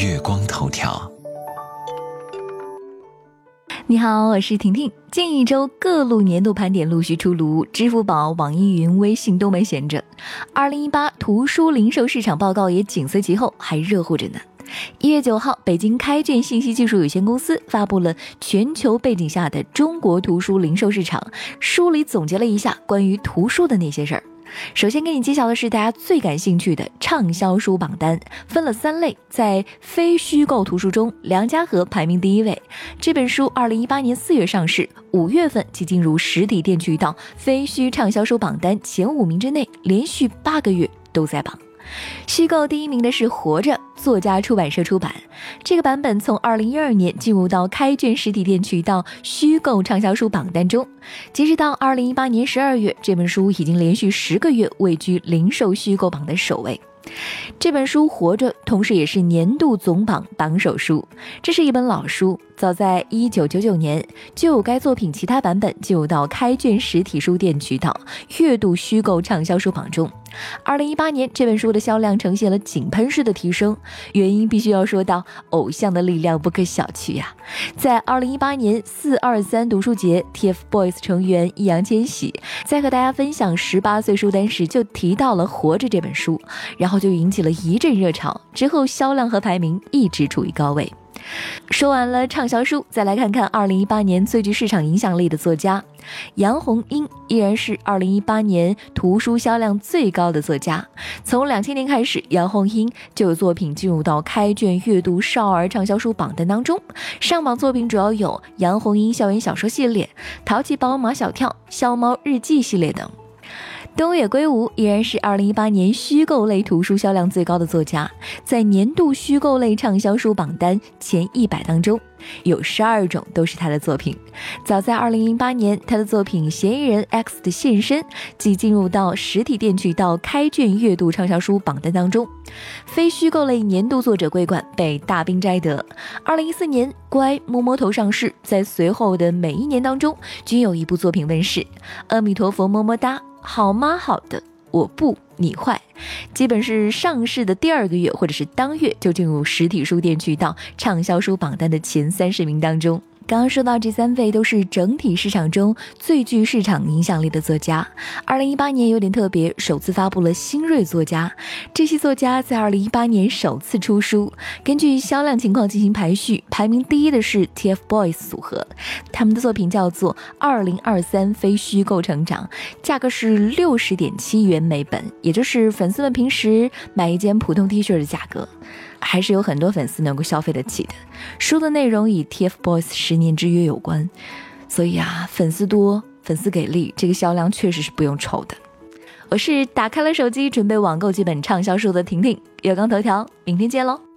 月光头条。你好，我是婷婷。近一周各路年度盘点陆续出炉，支付宝、网易云、微信都没闲着。二零一八图书零售市场报告也紧随其后，还热乎着呢。一月九号，北京开卷信息技术有限公司发布了全球背景下的中国图书零售市场，书里总结了一下关于图书的那些事儿。首先给你揭晓的是大家最感兴趣的畅销书榜单，分了三类，在非虚构图书中，《梁家河》排名第一位。这本书二零一八年四月上市，五月份即进入实体店渠道非虚畅销书榜单前五名之内，连续八个月都在榜。虚构第一名的是《活着》，作家出版社出版。这个版本从二零一二年进入到开卷实体店渠道虚构畅销书榜单中。截止到二零一八年十二月，这本书已经连续十个月位居零售虚构榜的首位。这本书《活着》，同时也是年度总榜榜首书。这是一本老书，早在一九九九年就有该作品其他版本进入到开卷实体书店渠道阅读虚构畅销书榜中。二零一八年，这本书的销量呈现了井喷式的提升，原因必须要说到偶像的力量不可小觑呀。在二零一八年四二三读书节，TFBOYS 成员易烊千玺在和大家分享十八岁书单时，就提到了《活着》这本书，然后就引起了一阵热潮，之后销量和排名一直处于高位。说完了畅销书，再来看看二零一八年最具市场影响力的作家，杨红樱依然是二零一八年图书销量最高的作家。从两千年开始，杨红樱就有作品进入到开卷阅读少儿畅销书榜单当中，上榜作品主要有杨红樱校园小说系列、淘气包马小跳、小猫日记系列等。东野圭吾依然是二零一八年虚构类图书销量最高的作家，在年度虚构类畅销书榜单前一百当中，有十二种都是他的作品。早在二零零八年，他的作品《嫌疑人 X 的现身》即进入到实体店渠道开卷阅读畅销书榜单当中，非虚构类年度作者桂冠被大兵摘得。二零一四年，《乖摸摸头》上市，在随后的每一年当中，均有一部作品问世。阿弥陀佛，么么哒。好吗？好的，我不，你坏，基本是上市的第二个月或者是当月就进入实体书店渠道畅销书榜单的前三十名当中。刚刚说到这三位都是整体市场中最具市场影响力的作家。二零一八年有点特别，首次发布了新锐作家。这些作家在二零一八年首次出书，根据销量情况进行排序，排名第一的是 TFBOYS 组合，他们的作品叫做《二零二三非虚构成长》，价格是六十点七元每本，也就是粉丝们平时买一件普通 T 恤的价格。还是有很多粉丝能够消费得起的。书的内容与 TFBOYS 十年之约有关，所以啊，粉丝多，粉丝给力，这个销量确实是不用愁的。我是打开了手机准备网购几本畅销书的婷婷，月光头条，明天见喽。